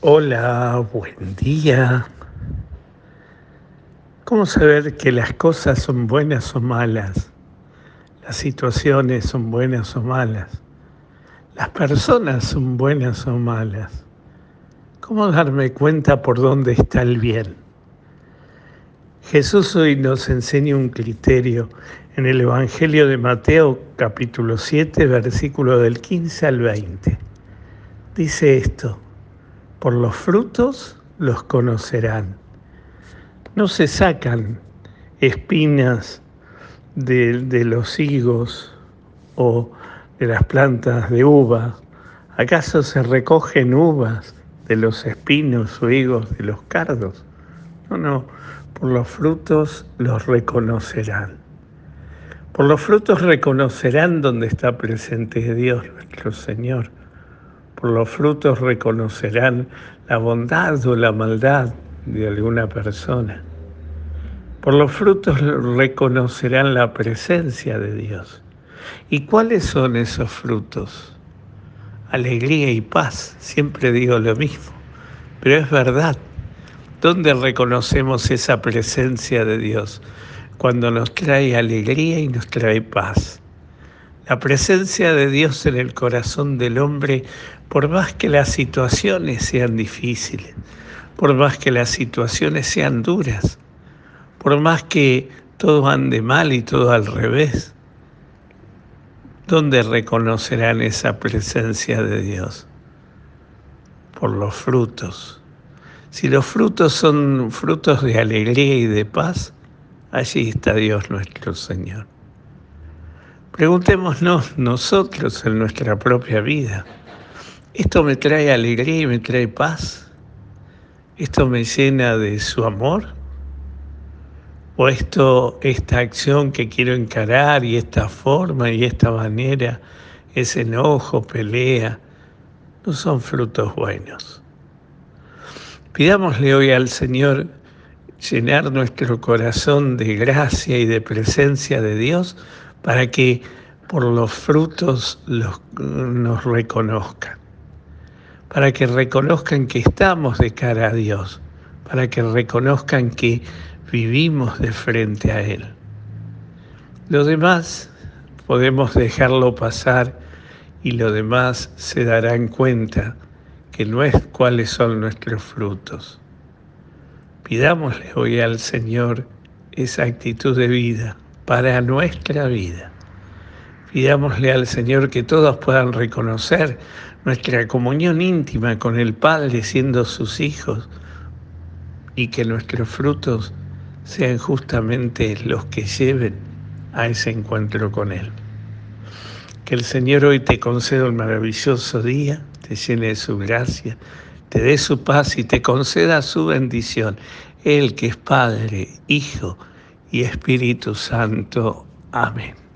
Hola, buen día. ¿Cómo saber que las cosas son buenas o malas? Las situaciones son buenas o malas. Las personas son buenas o malas. ¿Cómo darme cuenta por dónde está el bien? Jesús hoy nos enseña un criterio en el Evangelio de Mateo capítulo 7, versículo del 15 al 20. Dice esto por los frutos los conocerán. No se sacan espinas de, de, los higos o de las plantas de uva. ¿Acaso se recogen uvas de los espinos o higos de los cardos? No, no, por los frutos los reconocerán. Por los frutos reconocerán donde está presente Dios nuestro Señor por los frutos reconocerán la bondad o la maldad de alguna persona. Por los frutos reconocerán la presencia de Dios. ¿Y cuáles son esos frutos? Alegría y paz, siempre digo lo mismo, pero es verdad. ¿Dónde reconocemos esa presencia de Dios? Cuando nos trae alegría y nos trae paz. La presencia de Dios en el corazón del hombre, por más que las situaciones sean difíciles, por más que las situaciones sean duras, por más que todo ande mal y todo al revés, ¿dónde reconocerán esa presencia de Dios? Por los frutos. Si los frutos son frutos de alegría y de paz, allí está Dios nuestro Señor. Preguntémonos nosotros en nuestra propia vida, ¿esto me trae alegría y me trae paz? ¿Esto me llena de su amor? ¿O esto, esta acción que quiero encarar y esta forma y esta manera, ese enojo, pelea, no son frutos buenos? Pidámosle hoy al Señor llenar nuestro corazón de gracia y de presencia de Dios para que por los frutos los, nos reconozcan, para que reconozcan que estamos de cara a Dios, para que reconozcan que vivimos de frente a Él. Lo demás podemos dejarlo pasar y lo demás se darán cuenta que no es cuáles son nuestros frutos. Pidámosle hoy al Señor esa actitud de vida para nuestra vida. Pidámosle al Señor que todos puedan reconocer nuestra comunión íntima con el Padre siendo sus hijos y que nuestros frutos sean justamente los que lleven a ese encuentro con Él. Que el Señor hoy te conceda un maravilloso día, te llene de su gracia, te dé su paz y te conceda su bendición. Él que es Padre, Hijo y Espíritu Santo. Amén.